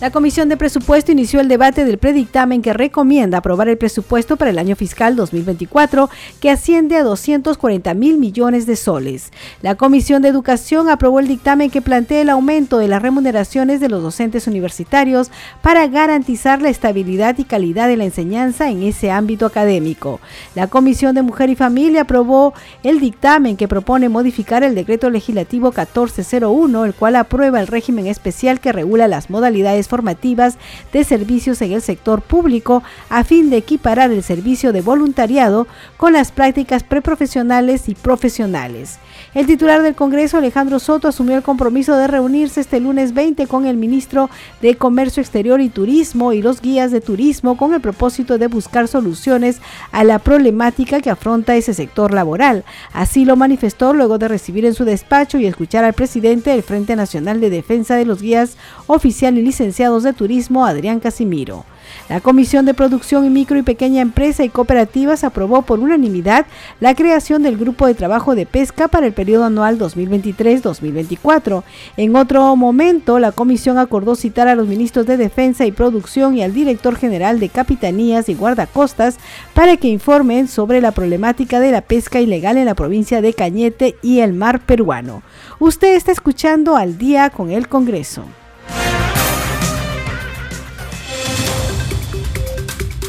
La Comisión de Presupuesto inició el debate del predictamen que recomienda aprobar el presupuesto para el año fiscal 2024, que asciende a 240 mil millones de soles. La Comisión de Educación aprobó el dictamen que plantea el aumento de las remuneraciones de los docentes universitarios para garantizar la estabilidad y calidad de la enseñanza en ese ámbito académico. La Comisión de Mujer y Familia aprobó el dictamen que propone modificar el decreto legislativo 1401, el cual aprueba el régimen especial que regula las modalidades formativas de servicios en el sector público a fin de equiparar el servicio de voluntariado con las prácticas preprofesionales y profesionales. El titular del Congreso, Alejandro Soto, asumió el compromiso de reunirse este lunes 20 con el ministro de Comercio Exterior y Turismo y los guías de turismo con el propósito de buscar soluciones a la problemática que afronta ese sector laboral. Así lo manifestó luego de recibir en su despacho y escuchar al presidente del Frente Nacional de Defensa de los Guías Oficial y Licenciado de Turismo Adrián Casimiro. La Comisión de Producción y Micro y Pequeña Empresa y Cooperativas aprobó por unanimidad la creación del Grupo de Trabajo de Pesca para el periodo anual 2023-2024. En otro momento, la Comisión acordó citar a los ministros de Defensa y Producción y al director general de Capitanías y Guardacostas para que informen sobre la problemática de la pesca ilegal en la provincia de Cañete y el mar peruano. Usted está escuchando al día con el Congreso.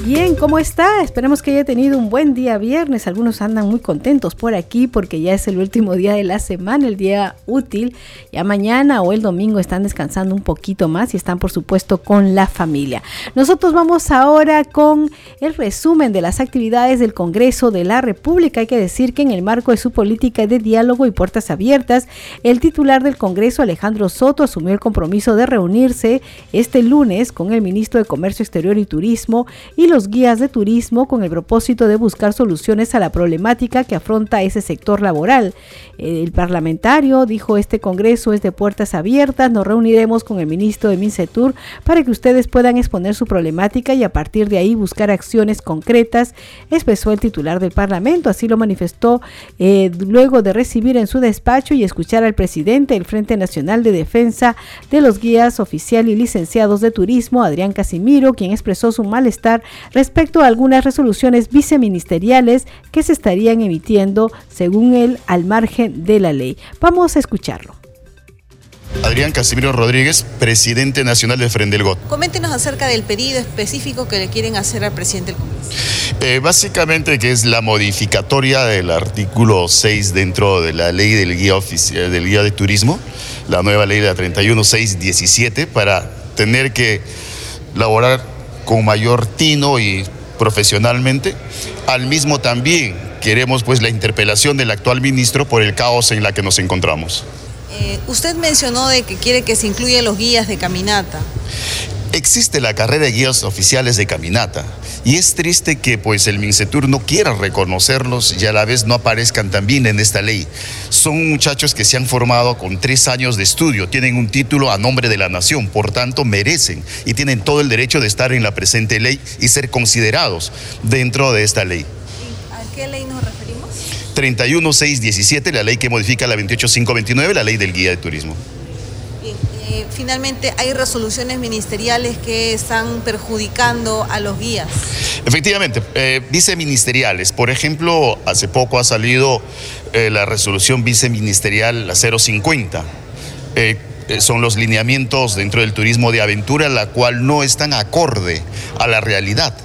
Bien, ¿cómo está? Esperemos que haya tenido un buen día viernes. Algunos andan muy contentos por aquí porque ya es el último día de la semana, el día útil. Ya mañana o el domingo están descansando un poquito más y están por supuesto con la familia. Nosotros vamos ahora con el resumen de las actividades del Congreso de la República. Hay que decir que en el marco de su política de diálogo y puertas abiertas, el titular del Congreso, Alejandro Soto, asumió el compromiso de reunirse este lunes con el ministro de Comercio Exterior y Turismo y los guías de turismo con el propósito de buscar soluciones a la problemática que afronta ese sector laboral. El parlamentario dijo este Congreso es de puertas abiertas, nos reuniremos con el ministro de Mincetur para que ustedes puedan exponer su problemática y a partir de ahí buscar acciones concretas, expresó el titular del Parlamento, así lo manifestó eh, luego de recibir en su despacho y escuchar al presidente del Frente Nacional de Defensa de los Guías Oficial y Licenciados de Turismo, Adrián Casimiro, quien expresó su malestar respecto a algunas resoluciones viceministeriales que se estarían emitiendo, según él, al margen de la ley. Vamos a escucharlo. Adrián Casimiro Rodríguez, presidente nacional de Frendelgot. Coméntenos acerca del pedido específico que le quieren hacer al presidente del Congreso. Eh, básicamente que es la modificatoria del artículo 6 dentro de la ley del guía, oficial, del guía de turismo, la nueva ley de la 31617, para tener que laborar con mayor tino y profesionalmente. Al mismo también queremos pues la interpelación del actual ministro por el caos en la que nos encontramos. Eh, usted mencionó de que quiere que se incluyan los guías de caminata. Existe la carrera de guías oficiales de caminata y es triste que pues el Mincetur no quiera reconocerlos y a la vez no aparezcan también en esta ley. Son muchachos que se han formado con tres años de estudio, tienen un título a nombre de la nación, por tanto merecen y tienen todo el derecho de estar en la presente ley y ser considerados dentro de esta ley. ¿A qué ley nos referimos? 31617, la ley que modifica la 28529, la ley del guía de turismo. Eh, finalmente hay resoluciones ministeriales que están perjudicando a los guías. Efectivamente, eh, viceministeriales. Por ejemplo, hace poco ha salido eh, la resolución viceministerial la 050. son los lineamientos dentro del turismo de aventura, la cual no están acorde a la realidad.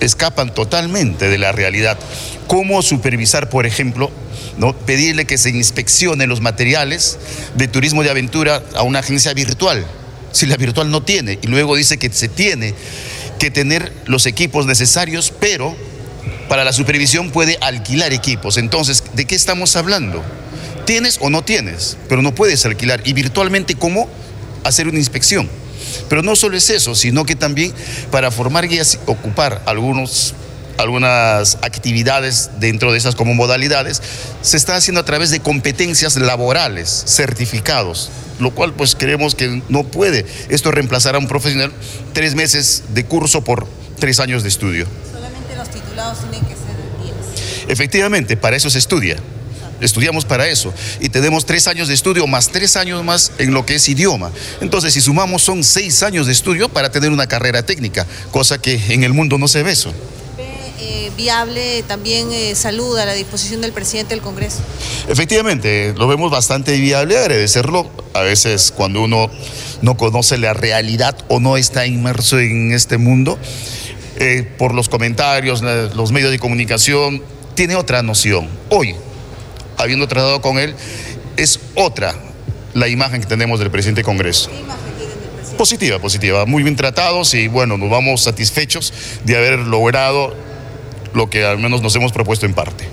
Escapan totalmente de la realidad. ¿Cómo supervisar, por ejemplo, ¿no? pedirle que se inspeccione los materiales de turismo de aventura a una agencia virtual, si la virtual no tiene, y luego dice que se tiene que tener los equipos necesarios, pero para la supervisión puede alquilar equipos. Entonces, ¿de qué estamos hablando? Tienes o no tienes, pero no puedes alquilar. Y virtualmente, ¿cómo hacer una inspección? Pero no solo es eso, sino que también para formar guías, ocupar algunos algunas actividades dentro de esas como modalidades, se está haciendo a través de competencias laborales, certificados, lo cual pues creemos que no puede esto reemplazar a un profesional tres meses de curso por tres años de estudio. Solamente los titulados tienen que ser guías. Efectivamente, para eso se estudia. Estudiamos para eso y tenemos tres años de estudio más tres años más en lo que es idioma. Entonces, si sumamos, son seis años de estudio para tener una carrera técnica, cosa que en el mundo no se ve eso. Eh, viable también eh, salud a la disposición del presidente del Congreso? Efectivamente, lo vemos bastante viable, agradecerlo. A veces cuando uno no conoce la realidad o no está inmerso en este mundo, eh, por los comentarios, los medios de comunicación, tiene otra noción. Hoy, habiendo tratado con él, es otra la imagen que tenemos del presidente del Congreso. ¿Qué imagen tienen del presidente? Positiva, positiva, muy bien tratados y bueno, nos vamos satisfechos de haber logrado lo que al menos nos hemos propuesto en parte.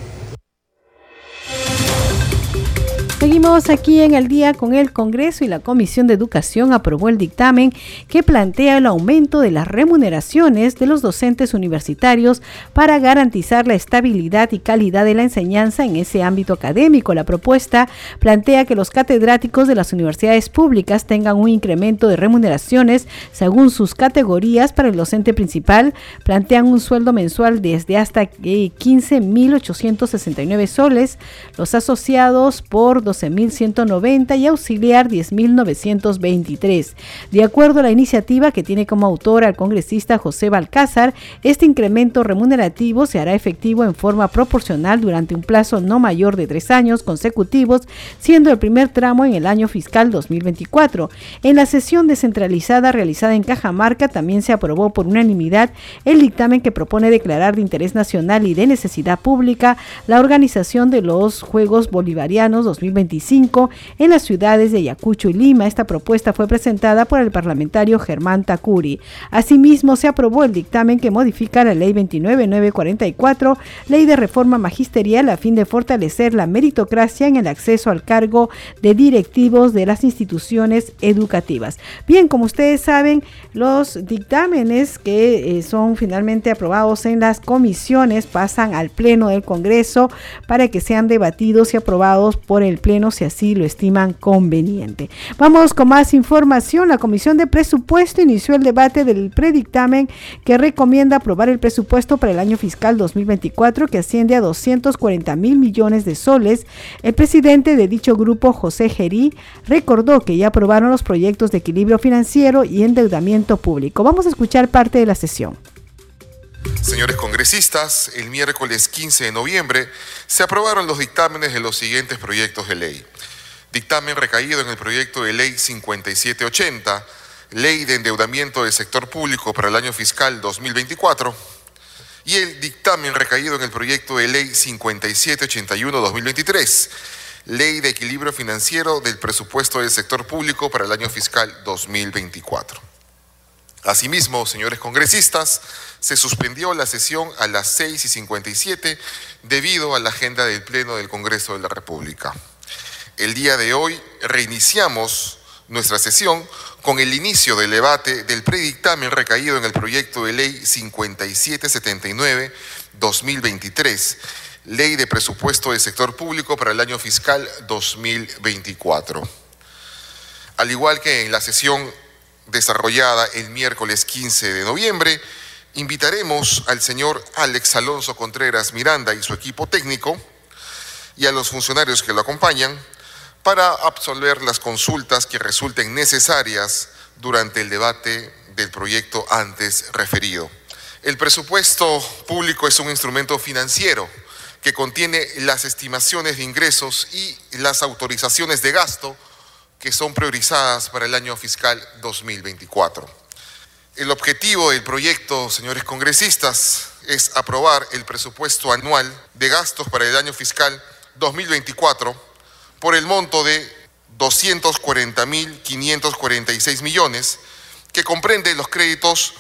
Aquí en el día con el Congreso y la Comisión de Educación aprobó el dictamen que plantea el aumento de las remuneraciones de los docentes universitarios para garantizar la estabilidad y calidad de la enseñanza en ese ámbito académico. La propuesta plantea que los catedráticos de las universidades públicas tengan un incremento de remuneraciones según sus categorías. Para el docente principal, plantean un sueldo mensual desde hasta 15.869 soles, los asociados por 12.190 y auxiliar 10.923. De acuerdo a la iniciativa que tiene como autora el congresista José Balcázar, este incremento remunerativo se hará efectivo en forma proporcional durante un plazo no mayor de tres años consecutivos, siendo el primer tramo en el año fiscal 2024. En la sesión descentralizada realizada en Cajamarca también se aprobó por unanimidad el dictamen que propone declarar de interés nacional y de necesidad pública la organización de los Juegos Bolivarianos 2024 en las ciudades de Ayacucho y Lima. Esta propuesta fue presentada por el parlamentario Germán Tacuri. Asimismo, se aprobó el dictamen que modifica la Ley 29944, Ley de Reforma Magisterial, a fin de fortalecer la meritocracia en el acceso al cargo de directivos de las instituciones educativas. Bien, como ustedes saben, los dictámenes que eh, son finalmente aprobados en las comisiones pasan al Pleno del Congreso para que sean debatidos y aprobados por el Pleno si así lo estiman conveniente. Vamos con más información. La Comisión de Presupuesto inició el debate del predictamen que recomienda aprobar el presupuesto para el año fiscal 2024 que asciende a 240 mil millones de soles. El presidente de dicho grupo, José Gerí, recordó que ya aprobaron los proyectos de equilibrio financiero y endeudamiento público. Vamos a escuchar parte de la sesión. Señores congresistas, el miércoles 15 de noviembre se aprobaron los dictámenes de los siguientes proyectos de ley. Dictamen recaído en el proyecto de ley 5780, Ley de Endeudamiento del Sector Público para el año fiscal 2024, y el dictamen recaído en el proyecto de ley 5781-2023, Ley de Equilibrio Financiero del Presupuesto del Sector Público para el año fiscal 2024. Asimismo, señores congresistas, se suspendió la sesión a las 6 y 57 debido a la agenda del Pleno del Congreso de la República. El día de hoy reiniciamos nuestra sesión con el inicio del debate del predictamen recaído en el proyecto de ley 5779-2023, Ley de Presupuesto del Sector Público para el año fiscal 2024. Al igual que en la sesión desarrollada el miércoles 15 de noviembre, invitaremos al señor Alex Alonso Contreras Miranda y su equipo técnico y a los funcionarios que lo acompañan para absolver las consultas que resulten necesarias durante el debate del proyecto antes referido. El presupuesto público es un instrumento financiero que contiene las estimaciones de ingresos y las autorizaciones de gasto que son priorizadas para el año fiscal 2024. El objetivo del proyecto, señores congresistas, es aprobar el presupuesto anual de gastos para el año fiscal 2024 por el monto de 240.546 millones, que comprende los créditos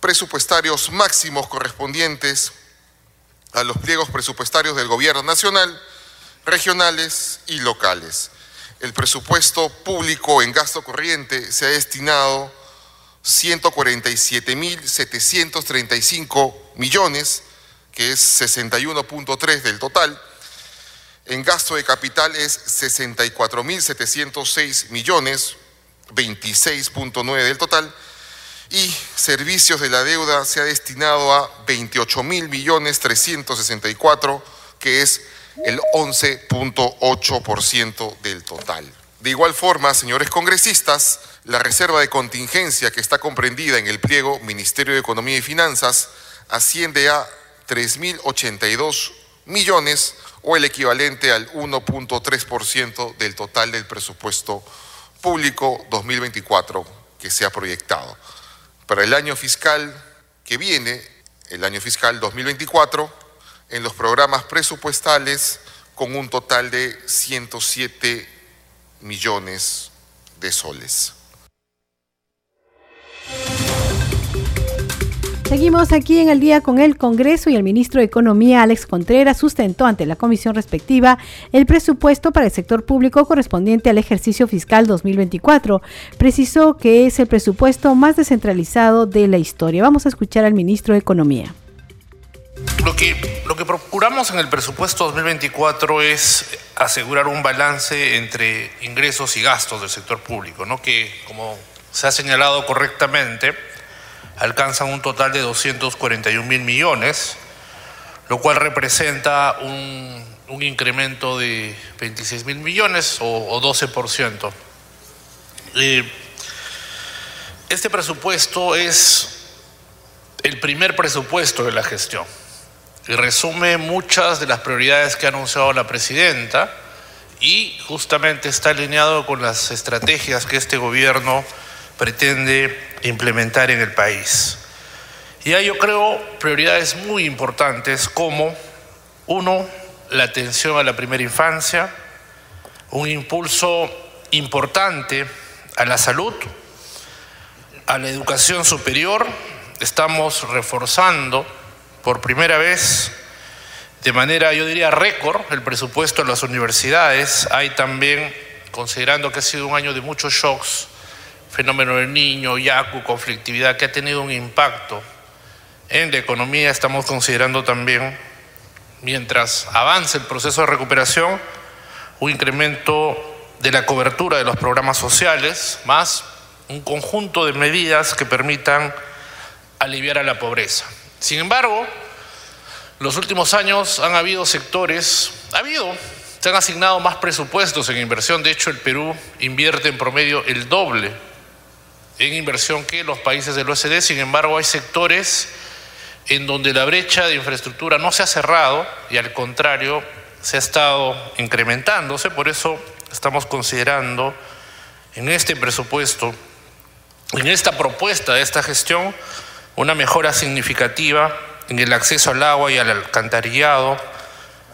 presupuestarios máximos correspondientes a los pliegos presupuestarios del gobierno nacional, regionales y locales. El presupuesto público en gasto corriente se ha destinado 147.735 millones, que es 61.3 del total. En gasto de capital es 64.706 millones, 26.9 del total. Y servicios de la deuda se ha destinado a 28.000 millones 364, que es el 11.8% del total. De igual forma, señores congresistas, la reserva de contingencia que está comprendida en el pliego Ministerio de Economía y Finanzas asciende a 3.082 millones o el equivalente al 1.3% del total del presupuesto público 2024 que se ha proyectado. Para el año fiscal que viene, el año fiscal 2024, en los programas presupuestales con un total de 107 millones de soles. Seguimos aquí en el día con el Congreso y el ministro de Economía, Alex Contreras, sustentó ante la comisión respectiva el presupuesto para el sector público correspondiente al ejercicio fiscal 2024. Precisó que es el presupuesto más descentralizado de la historia. Vamos a escuchar al ministro de Economía. Lo que, lo que procuramos en el presupuesto 2024 es asegurar un balance entre ingresos y gastos del sector público, ¿no? que, como se ha señalado correctamente, alcanzan un total de 241 mil millones, lo cual representa un, incremento de 26 mil millones o, 12%. Eh, este presupuesto es el primer presupuesto de la gestión y resume muchas de las prioridades que ha anunciado la presidenta y justamente está alineado con las estrategias que este gobierno pretende implementar en el país. Y hay, yo creo, prioridades muy importantes como, uno, la atención a la primera infancia, un impulso importante a la salud, a la educación superior. Estamos reforzando por primera vez, de manera, yo diría, récord, el presupuesto de las universidades. Hay también, considerando que ha sido un año de muchos shocks, fenómeno del niño, yacu, conflictividad, que ha tenido un impacto en la economía. Estamos considerando también, mientras avance el proceso de recuperación, un incremento de la cobertura de los programas sociales, más un conjunto de medidas que permitan aliviar a la pobreza. Sin embargo, los últimos años han habido sectores, ha habido, se han asignado más presupuestos en inversión. De hecho, el Perú invierte en promedio el doble en inversión que los países del OSD, sin embargo hay sectores en donde la brecha de infraestructura no se ha cerrado y al contrario se ha estado incrementándose, por eso estamos considerando en este presupuesto, en esta propuesta de esta gestión, una mejora significativa en el acceso al agua y al alcantarillado,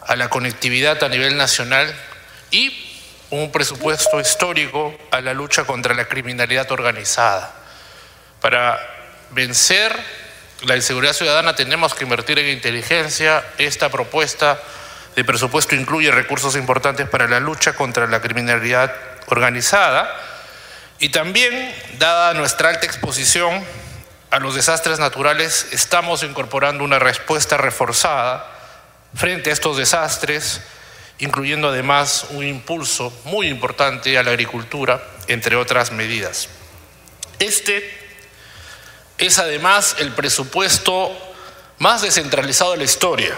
a la conectividad a nivel nacional y un presupuesto histórico a la lucha contra la criminalidad organizada. Para vencer la inseguridad ciudadana tenemos que invertir en inteligencia. Esta propuesta de presupuesto incluye recursos importantes para la lucha contra la criminalidad organizada y también, dada nuestra alta exposición a los desastres naturales, estamos incorporando una respuesta reforzada frente a estos desastres incluyendo además un impulso muy importante a la agricultura, entre otras medidas. Este es además el presupuesto más descentralizado de la historia.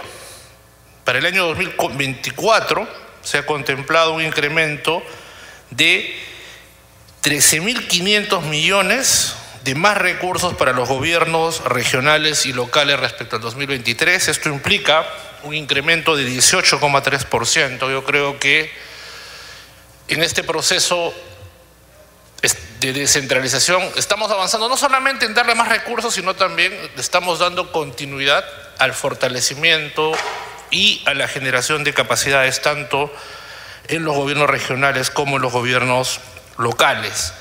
Para el año 2024 se ha contemplado un incremento de 13.500 millones de más recursos para los gobiernos regionales y locales respecto al 2023. Esto implica un incremento de 18,3%. Yo creo que en este proceso de descentralización estamos avanzando no solamente en darle más recursos, sino también estamos dando continuidad al fortalecimiento y a la generación de capacidades tanto en los gobiernos regionales como en los gobiernos locales.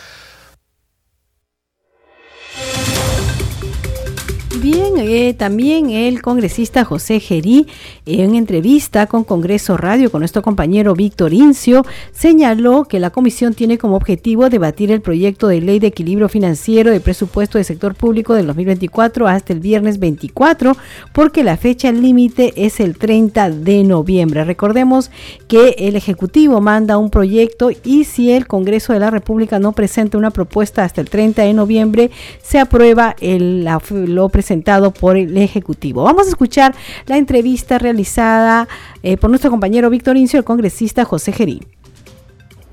Bien, eh, también el congresista José Gerí, en entrevista con Congreso Radio con nuestro compañero Víctor Incio, señaló que la comisión tiene como objetivo debatir el proyecto de ley de equilibrio financiero de presupuesto del sector público del 2024 hasta el viernes 24, porque la fecha límite es el 30 de noviembre. Recordemos que el Ejecutivo manda un proyecto y si el Congreso de la República no presenta una propuesta hasta el 30 de noviembre, se aprueba el, lo presentado por el Ejecutivo. Vamos a escuchar la entrevista realizada eh, por nuestro compañero Víctor Incio, el congresista José Gerí.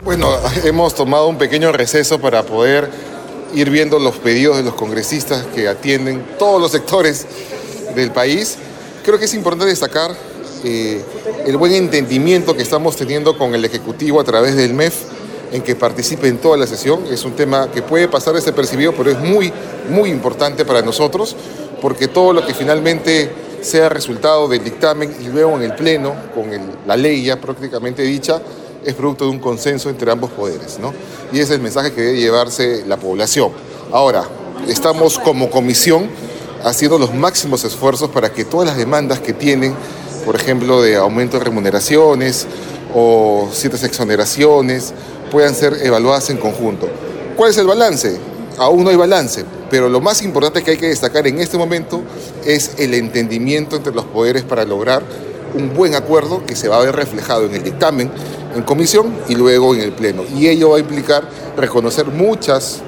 Bueno, hemos tomado un pequeño receso para poder ir viendo los pedidos de los congresistas que atienden todos los sectores del país. Creo que es importante destacar eh, el buen entendimiento que estamos teniendo con el Ejecutivo a través del MEF en que participe en toda la sesión. Es un tema que puede pasar desapercibido, pero es muy, muy importante para nosotros porque todo lo que finalmente sea resultado del dictamen y luego en el Pleno, con la ley ya prácticamente dicha, es producto de un consenso entre ambos poderes. ¿no? Y ese es el mensaje que debe llevarse la población. Ahora, estamos como comisión haciendo los máximos esfuerzos para que todas las demandas que tienen, por ejemplo, de aumento de remuneraciones o ciertas exoneraciones, puedan ser evaluadas en conjunto. ¿Cuál es el balance? Aún no hay balance, pero lo más importante que hay que destacar en este momento es el entendimiento entre los poderes para lograr un buen acuerdo que se va a ver reflejado en el dictamen, en comisión y luego en el Pleno. Y ello va a implicar reconocer muchas,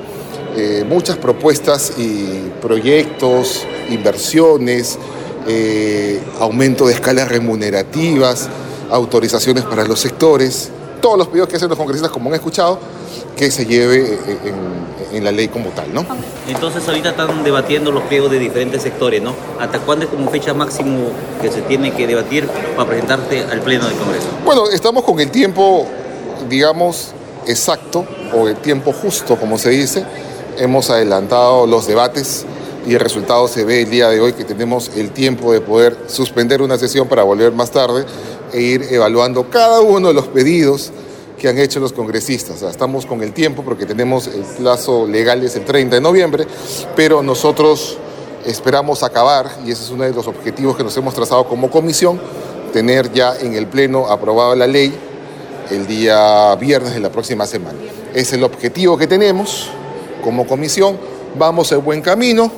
eh, muchas propuestas y proyectos, inversiones, eh, aumento de escalas remunerativas, autorizaciones para los sectores, todos los pedidos que hacen los congresistas, como han escuchado, que se lleve en, la ley como tal, ¿no? Entonces ahorita están debatiendo los pliegos de diferentes sectores, ¿no? ¿Hasta cuándo es como fecha máximo que se tiene que debatir para presentarte al Pleno del Congreso? Bueno, estamos con el tiempo, digamos, exacto o el tiempo justo, como se dice. Hemos adelantado los debates y el resultado se ve el día de hoy que tenemos el tiempo de poder suspender una sesión para volver más tarde e ir evaluando cada uno de los pedidos que han hecho los congresistas. estamos con el tiempo porque tenemos el plazo legal es el 30 de noviembre, pero nosotros esperamos acabar, y ese es uno de los objetivos que nos hemos trazado como comisión, tener ya en el Pleno aprobada la ley el día viernes de la próxima semana. Es el objetivo que tenemos como comisión, vamos en buen camino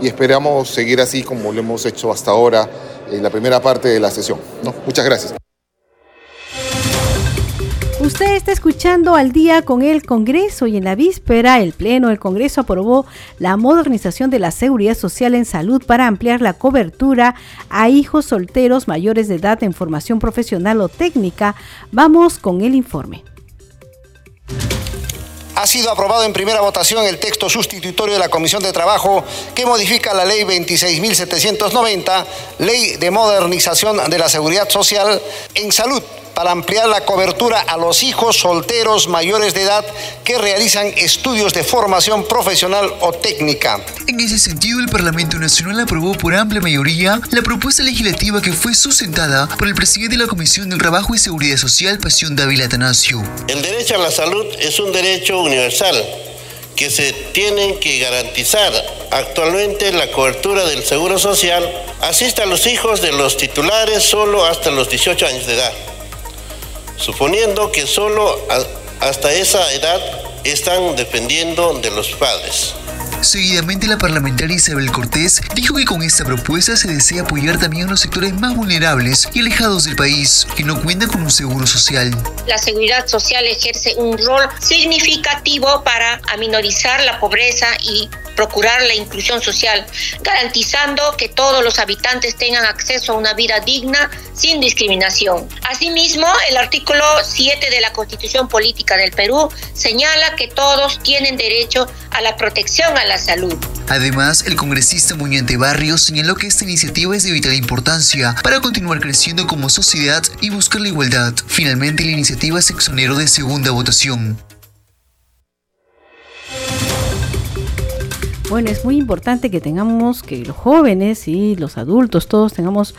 y esperamos seguir así como lo hemos hecho hasta ahora en la primera parte de la sesión. Muchas gracias. Usted está escuchando al día con el Congreso y en la víspera el Pleno del Congreso aprobó la modernización de la seguridad social en salud para ampliar la cobertura a hijos solteros mayores de edad en formación profesional o técnica. Vamos con el informe ha sido aprobado en primera votación el texto sustitutorio de la Comisión de Trabajo que modifica la Ley 26.790, Ley de Modernización de la Seguridad Social en Salud para ampliar la cobertura a los hijos solteros mayores de edad que realizan estudios de formación profesional o técnica. En ese sentido, el Parlamento Nacional aprobó por amplia mayoría la propuesta legislativa que fue sustentada por el presidente de la Comisión del Trabajo y Seguridad Social, Pasión David Atanasio. El derecho a la salud es un derecho universal que se tiene que garantizar. Actualmente la cobertura del Seguro Social asiste a los hijos de los titulares solo hasta los 18 años de edad suponiendo que solo hasta esa edad están dependiendo de los padres. Seguidamente, la parlamentaria Isabel Cortés dijo que con esta propuesta se desea apoyar también a los sectores más vulnerables y alejados del país, que no cuentan con un seguro social. La seguridad social ejerce un rol significativo para aminorizar la pobreza y procurar la inclusión social, garantizando que todos los habitantes tengan acceso a una vida digna sin discriminación. Asimismo, el artículo 7 de la Constitución Política del Perú señala que todos tienen derecho a la protección a la salud. Además, el congresista Muñante Barrios señaló que esta iniciativa es de vital importancia para continuar creciendo como sociedad y buscar la igualdad. Finalmente, la iniciativa se exoneró de segunda votación. Bueno, es muy importante que tengamos, que los jóvenes y los adultos, todos tengamos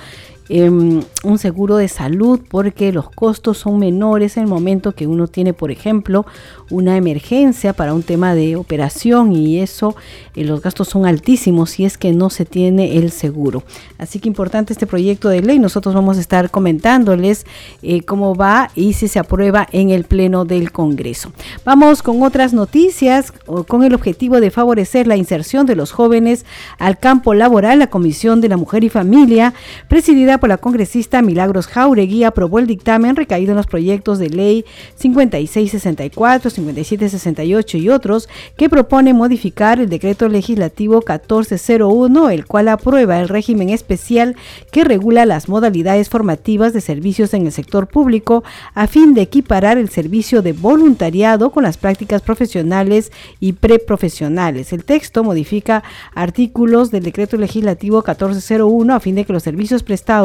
em, un seguro de salud porque los costos son menores en el momento que uno tiene, por ejemplo, una emergencia para un tema de operación y eso, eh, los gastos son altísimos si es que no se tiene el seguro. Así que importante este proyecto de ley. Nosotros vamos a estar comentándoles eh, cómo va y si se aprueba en el Pleno del Congreso. Vamos con otras noticias. Con el objetivo de favorecer la inserción de los jóvenes al campo laboral, la Comisión de la Mujer y Familia, presidida por la congresista Milagros Jauregui, aprobó el dictamen recaído en los proyectos de ley 5664, 5768 y otros que propone modificar el decreto legislativo 1401, el cual aprueba el régimen especial que regula las modalidades formativas de servicios en el sector público a fin de equiparar el servicio de voluntariado con las prácticas profesionales y preprofesionales. El texto modifica artículos del decreto legislativo 1401 a fin de que los servicios prestados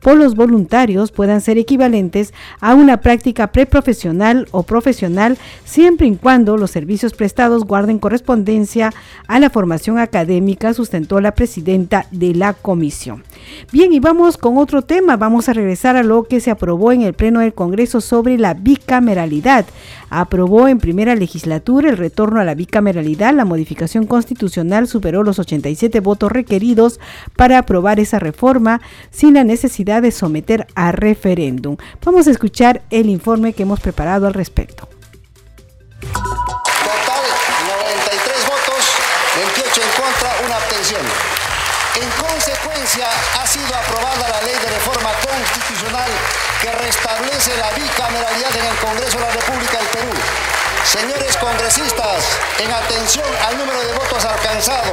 por los voluntarios puedan ser equivalentes a una práctica preprofesional o profesional siempre y cuando los servicios prestados guarden correspondencia a la formación académica, sustentó la presidenta de la comisión. Bien, y vamos con otro tema. Vamos a regresar a lo que se aprobó en el Pleno del Congreso sobre la bicameralidad. Aprobó en primera legislatura el retorno a la bicameralidad. La modificación constitucional superó los 87 votos requeridos para aprobar esa reforma sin la necesidad de someter a referéndum. Vamos a escuchar el informe que hemos preparado al respecto. Total 93 votos, 28 en contra, una abstención. En consecuencia, ha sido aprobada la ley de reforma constitucional que restablece la bicameralidad en el Congreso de la República del Perú. Señores congresistas, en atención al número de votos alcanzado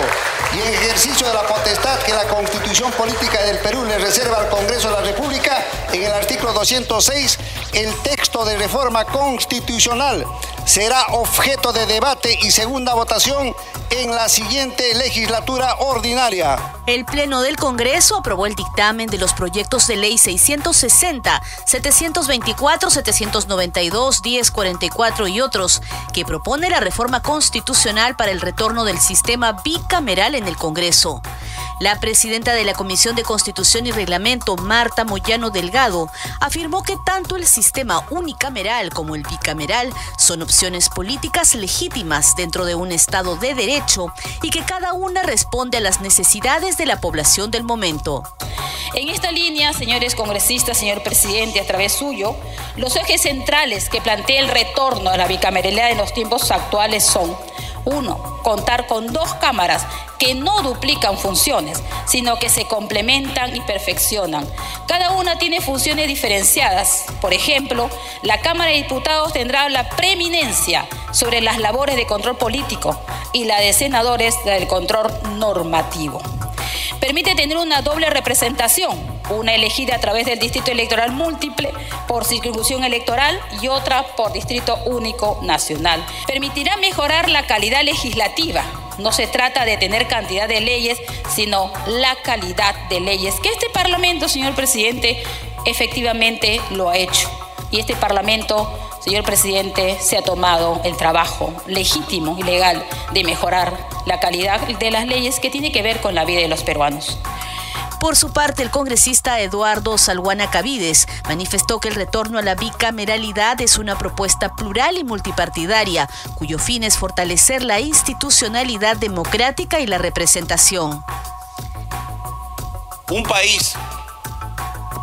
y en ejercicio de la potestad que la Constitución Política del Perú le reserva al Congreso de la República, en el artículo 206, el texto de reforma constitucional será objeto de debate y segunda votación en la siguiente legislatura ordinaria. El Pleno del Congreso aprobó el dictamen de los proyectos de ley 660, 724, 792, 1044 y otros, que propone la reforma constitucional para el retorno del sistema bicameral en el Congreso. La presidenta de la Comisión de Constitución y Reglamento, Marta Moyano Delgado, afirmó que tanto el sistema unicameral como el bicameral son opciones políticas legítimas dentro de un Estado de derecho y que cada una responde a las necesidades de la población del momento. En esta línea, señores congresistas, señor presidente, a través suyo, los ejes centrales que plantea el retorno a la bicameralidad en los tiempos actuales son uno, contar con dos cámaras que no duplican funciones, sino que se complementan y perfeccionan. Cada una tiene funciones diferenciadas. Por ejemplo, la Cámara de Diputados tendrá la preeminencia sobre las labores de control político y la de senadores del control normativo. Permite tener una doble representación una elegida a través del distrito electoral múltiple por circunscripción electoral y otra por distrito único nacional. Permitirá mejorar la calidad legislativa. No se trata de tener cantidad de leyes, sino la calidad de leyes, que este Parlamento, señor presidente, efectivamente lo ha hecho. Y este Parlamento, señor presidente, se ha tomado el trabajo legítimo y legal de mejorar la calidad de las leyes que tiene que ver con la vida de los peruanos. Por su parte, el congresista Eduardo Salguana Cavides manifestó que el retorno a la bicameralidad es una propuesta plural y multipartidaria, cuyo fin es fortalecer la institucionalidad democrática y la representación. Un país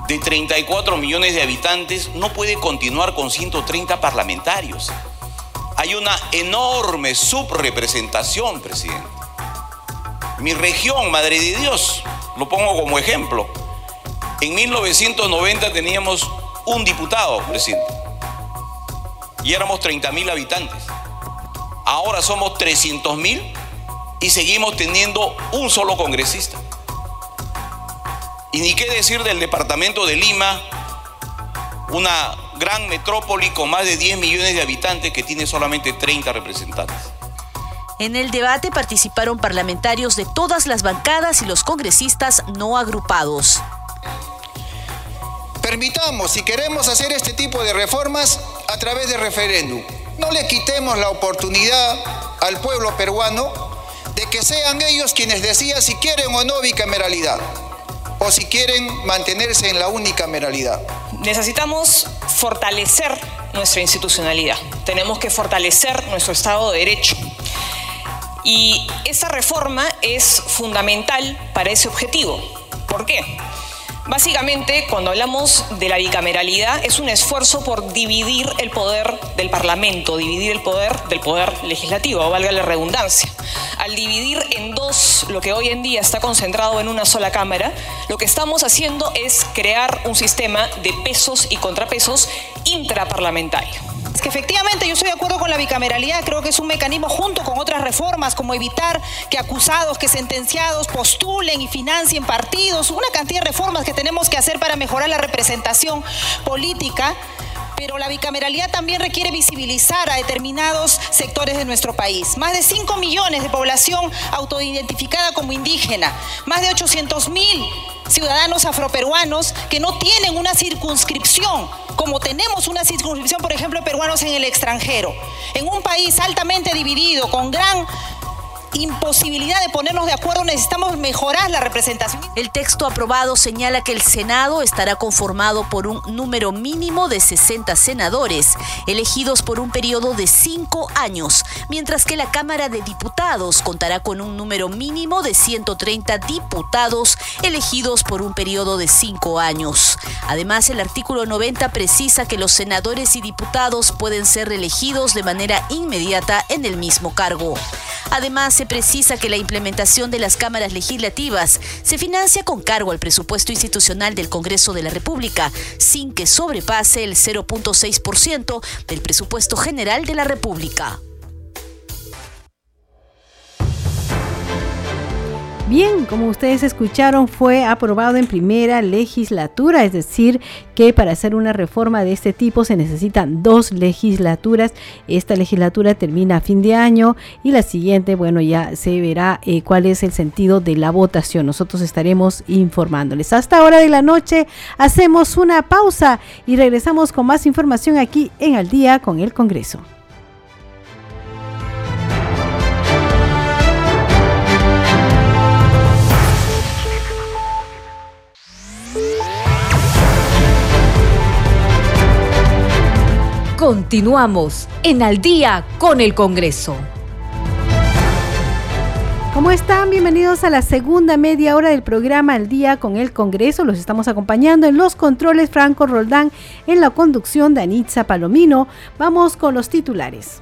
de 34 millones de habitantes no puede continuar con 130 parlamentarios. Hay una enorme subrepresentación, presidente. Mi región, Madre de Dios, lo pongo como ejemplo. En 1990 teníamos un diputado, presidente, y éramos 30 mil habitantes. Ahora somos 300 mil y seguimos teniendo un solo congresista. Y ni qué decir del departamento de Lima, una gran metrópoli con más de 10 millones de habitantes que tiene solamente 30 representantes. En el debate participaron parlamentarios de todas las bancadas y los congresistas no agrupados. Permitamos, si queremos hacer este tipo de reformas, a través de referéndum. No le quitemos la oportunidad al pueblo peruano de que sean ellos quienes decidan si quieren o no bicameralidad. o si quieren mantenerse en la unicameralidad. Necesitamos fortalecer nuestra institucionalidad, tenemos que fortalecer nuestro Estado de Derecho. Y esta reforma es fundamental para ese objetivo. ¿Por qué? Básicamente, cuando hablamos de la bicameralidad, es un esfuerzo por dividir el poder del Parlamento, dividir el poder del poder legislativo, valga la redundancia. Al dividir en dos lo que hoy en día está concentrado en una sola Cámara, lo que estamos haciendo es crear un sistema de pesos y contrapesos intraparlamentario. Que efectivamente yo estoy de acuerdo con la bicameralidad, creo que es un mecanismo junto con otras reformas como evitar que acusados, que sentenciados postulen y financien partidos, una cantidad de reformas que tenemos que hacer para mejorar la representación política. Pero la bicameralidad también requiere visibilizar a determinados sectores de nuestro país. Más de 5 millones de población autoidentificada como indígena, más de 800 mil ciudadanos afroperuanos que no tienen una circunscripción, como tenemos una circunscripción, por ejemplo, peruanos en el extranjero. En un país altamente dividido, con gran imposibilidad de ponernos de acuerdo, necesitamos mejorar la representación. El texto aprobado señala que el Senado estará conformado por un número mínimo de 60 senadores, elegidos por un periodo de cinco años, mientras que la Cámara de Diputados contará con un número mínimo de 130 diputados, elegidos por un periodo de cinco años. Además, el artículo 90 precisa que los senadores y diputados pueden ser reelegidos de manera inmediata en el mismo cargo. Además, se precisa que la implementación de las cámaras legislativas se financia con cargo al presupuesto institucional del Congreso de la República, sin que sobrepase el 0.6% del presupuesto general de la República. Bien, como ustedes escucharon, fue aprobado en primera legislatura, es decir, que para hacer una reforma de este tipo se necesitan dos legislaturas. Esta legislatura termina a fin de año y la siguiente, bueno, ya se verá eh, cuál es el sentido de la votación. Nosotros estaremos informándoles. Hasta hora de la noche hacemos una pausa y regresamos con más información aquí en Al día con el Congreso. Continuamos en Al día con el Congreso. ¿Cómo están? Bienvenidos a la segunda media hora del programa Al día con el Congreso. Los estamos acompañando en los controles Franco Roldán, en la conducción de Anitza Palomino. Vamos con los titulares.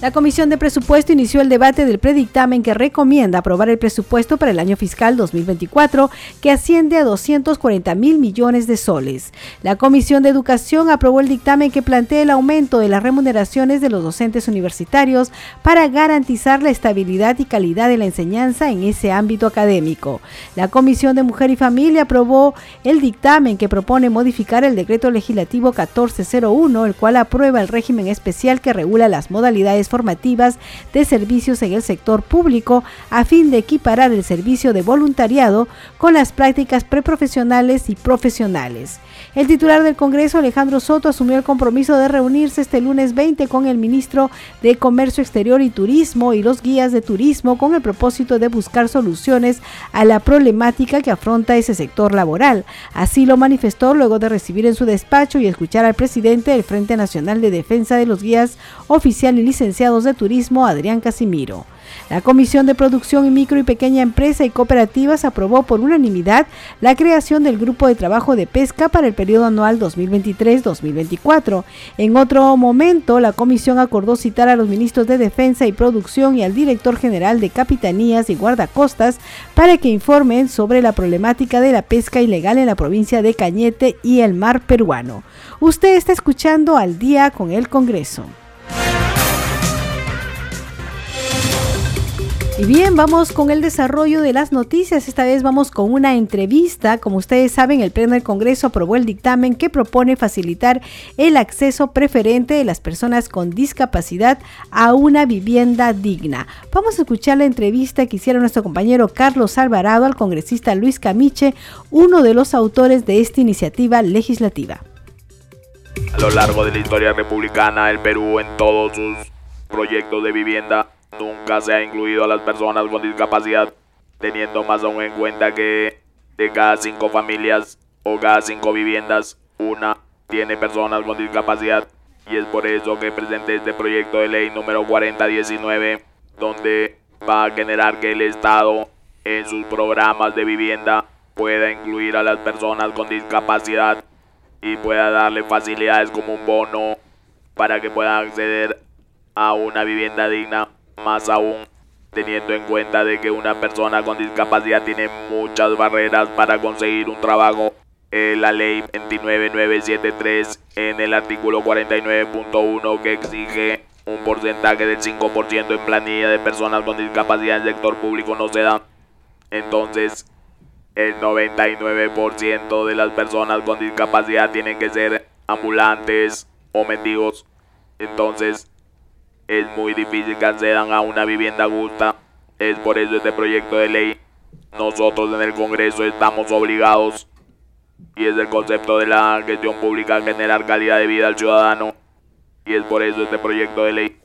La Comisión de Presupuesto inició el debate del predictamen que recomienda aprobar el presupuesto para el año fiscal 2024, que asciende a 240 mil millones de soles. La Comisión de Educación aprobó el dictamen que plantea el aumento de las remuneraciones de los docentes universitarios para garantizar la estabilidad y calidad de la enseñanza en ese ámbito académico. La Comisión de Mujer y Familia aprobó el dictamen que propone modificar el decreto legislativo 1401, el cual aprueba el régimen especial que regula las modalidades formativas de servicios en el sector público a fin de equiparar el servicio de voluntariado con las prácticas preprofesionales y profesionales. El titular del Congreso, Alejandro Soto, asumió el compromiso de reunirse este lunes 20 con el ministro de Comercio Exterior y Turismo y los guías de turismo con el propósito de buscar soluciones a la problemática que afronta ese sector laboral. Así lo manifestó luego de recibir en su despacho y escuchar al presidente del Frente Nacional de Defensa de los Guías Oficial y Licenciados de Turismo, Adrián Casimiro. La Comisión de Producción y Micro y Pequeña Empresa y Cooperativas aprobó por unanimidad la creación del Grupo de Trabajo de Pesca para el periodo anual 2023-2024. En otro momento, la Comisión acordó citar a los ministros de Defensa y Producción y al director general de Capitanías y Guardacostas para que informen sobre la problemática de la pesca ilegal en la provincia de Cañete y el mar peruano. Usted está escuchando al día con el Congreso. Y bien, vamos con el desarrollo de las noticias. Esta vez vamos con una entrevista. Como ustedes saben, el Pleno del Congreso aprobó el dictamen que propone facilitar el acceso preferente de las personas con discapacidad a una vivienda digna. Vamos a escuchar la entrevista que hicieron nuestro compañero Carlos Alvarado al congresista Luis Camiche, uno de los autores de esta iniciativa legislativa. A lo largo de la historia republicana, el Perú en todos sus proyectos de vivienda Nunca se ha incluido a las personas con discapacidad. teniendo más aún en cuenta que de cada cinco familias o cada cinco viviendas, una tiene personas con discapacidad. Y es por eso que presenté este proyecto de ley número 4019, donde va a generar que el Estado en sus programas de vivienda pueda incluir a las personas con discapacidad y pueda darle facilidades como un bono para que puedan acceder a una vivienda digna, más aún teniendo en cuenta de que una persona con discapacidad tiene muchas barreras para conseguir un trabajo. Eh, la ley 29973 en el artículo 49.1 que exige un porcentaje del 5% en planilla de personas con discapacidad en el sector público no se da. Entonces, el 99% de las personas con discapacidad tienen que ser ambulantes o mendigos. Entonces, es muy difícil que accedan a una vivienda justa. Es por eso este proyecto de ley. Nosotros en el Congreso estamos obligados, y es el concepto de la gestión pública, generar calidad de vida al ciudadano. Y es por eso este proyecto de ley.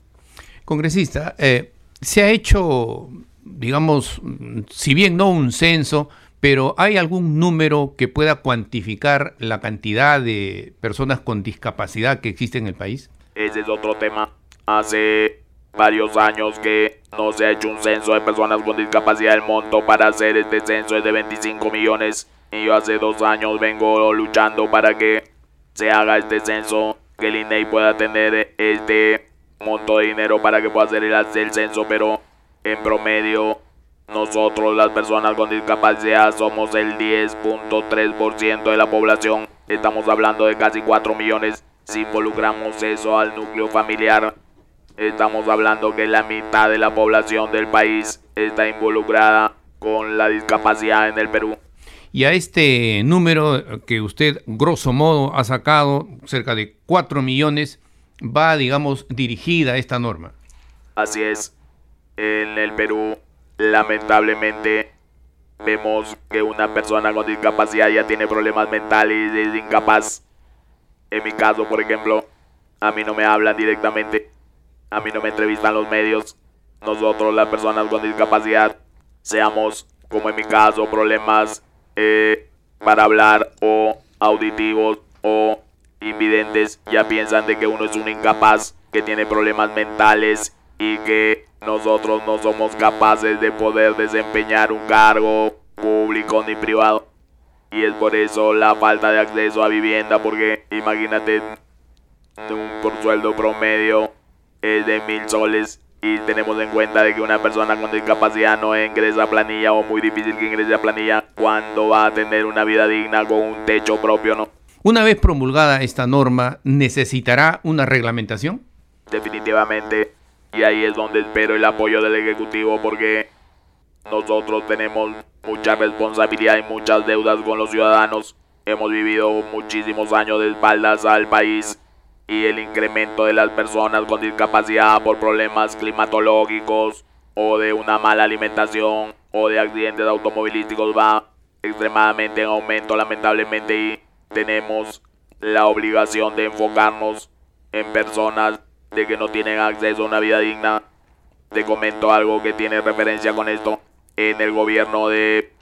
Congresista, eh, se ha hecho, digamos, si bien no un censo, pero ¿hay algún número que pueda cuantificar la cantidad de personas con discapacidad que existe en el país? Ese es otro tema. Hace varios años que no se ha hecho un censo de personas con discapacidad. El monto para hacer este censo es de 25 millones. Y yo hace dos años vengo luchando para que se haga este censo. Que el INEI pueda tener este monto de dinero para que pueda hacer el, censo. Pero en promedio, nosotros las personas con discapacidad somos el 10.3% de la población. Estamos hablando de casi 4 millones. Si involucramos eso al núcleo familiar, Estamos hablando que la mitad de la población del país está involucrada con la discapacidad en el Perú. Y a este número que usted, grosso modo, ha sacado, cerca de 4 millones, va, digamos, dirigida esta norma. Así es. En el Perú, lamentablemente, vemos que una persona con discapacidad ya tiene problemas mentales y es incapaz. En mi caso, por ejemplo, a mí no me hablan directamente a mí no me entrevistan los medios. Nosotros, las personas con discapacidad, seamos, como en mi caso, problemas eh, para hablar o auditivos o invidentes, ya piensan de que uno es un incapaz, que tiene problemas mentales y que nosotros no somos capaces de poder desempeñar un cargo público ni privado. Y es por eso la falta de acceso a vivienda, porque imagínate un por sueldo promedio es de mil soles y tenemos en cuenta de que una persona con discapacidad no ingresa a planilla o muy difícil que ingrese a planilla cuando va a tener una vida digna con un techo propio, ¿no? Una vez promulgada esta norma, ¿necesitará una reglamentación? Definitivamente. Y ahí es donde espero el apoyo del Ejecutivo porque nosotros tenemos mucha responsabilidad y muchas deudas con los ciudadanos. Hemos vivido muchísimos años de espaldas al país y el incremento de las personas con discapacidad por problemas climatológicos o de una mala alimentación o de accidentes automovilísticos va extremadamente en aumento lamentablemente y tenemos la obligación de enfocarnos en personas de que no tienen acceso a una vida digna. Te comento algo que tiene referencia con esto. En el gobierno de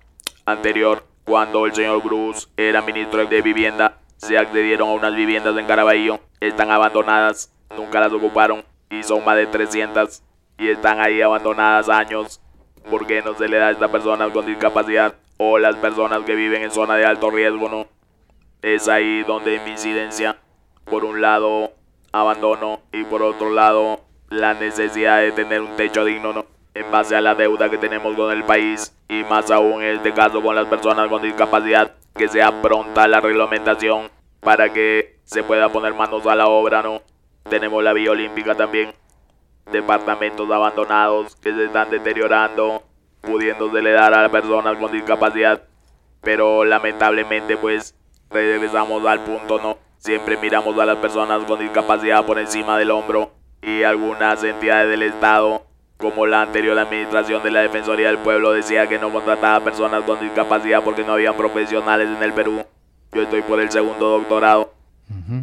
anterior, cuando el señor Cruz era ministro de Vivienda, se accedieron a unas viviendas en Caraballo están abandonadas, nunca las ocuparon y son más de 300 y están ahí abandonadas años. ¿Por qué no se le da a estas personas con discapacidad o las personas que viven en zona de alto riesgo, no? Es ahí donde mi incidencia, por un lado, abandono y por otro lado, la necesidad de tener un techo digno, ¿no? En base a la deuda que tenemos con el país y más aún en este caso con las personas con discapacidad, que sea pronta la reglamentación para que se pueda poner manos a la obra, ¿no? Tenemos la Vía Olímpica también. Departamentos abandonados que se están deteriorando, pudiéndosele dar a las personas con discapacidad. Pero lamentablemente, pues, regresamos al punto, ¿no? Siempre miramos a las personas con discapacidad por encima del hombro. Y algunas entidades del Estado, como la anterior administración de la Defensoría del Pueblo, decía que no contrataba personas con discapacidad porque no habían profesionales en el Perú. Yo estoy por el segundo doctorado.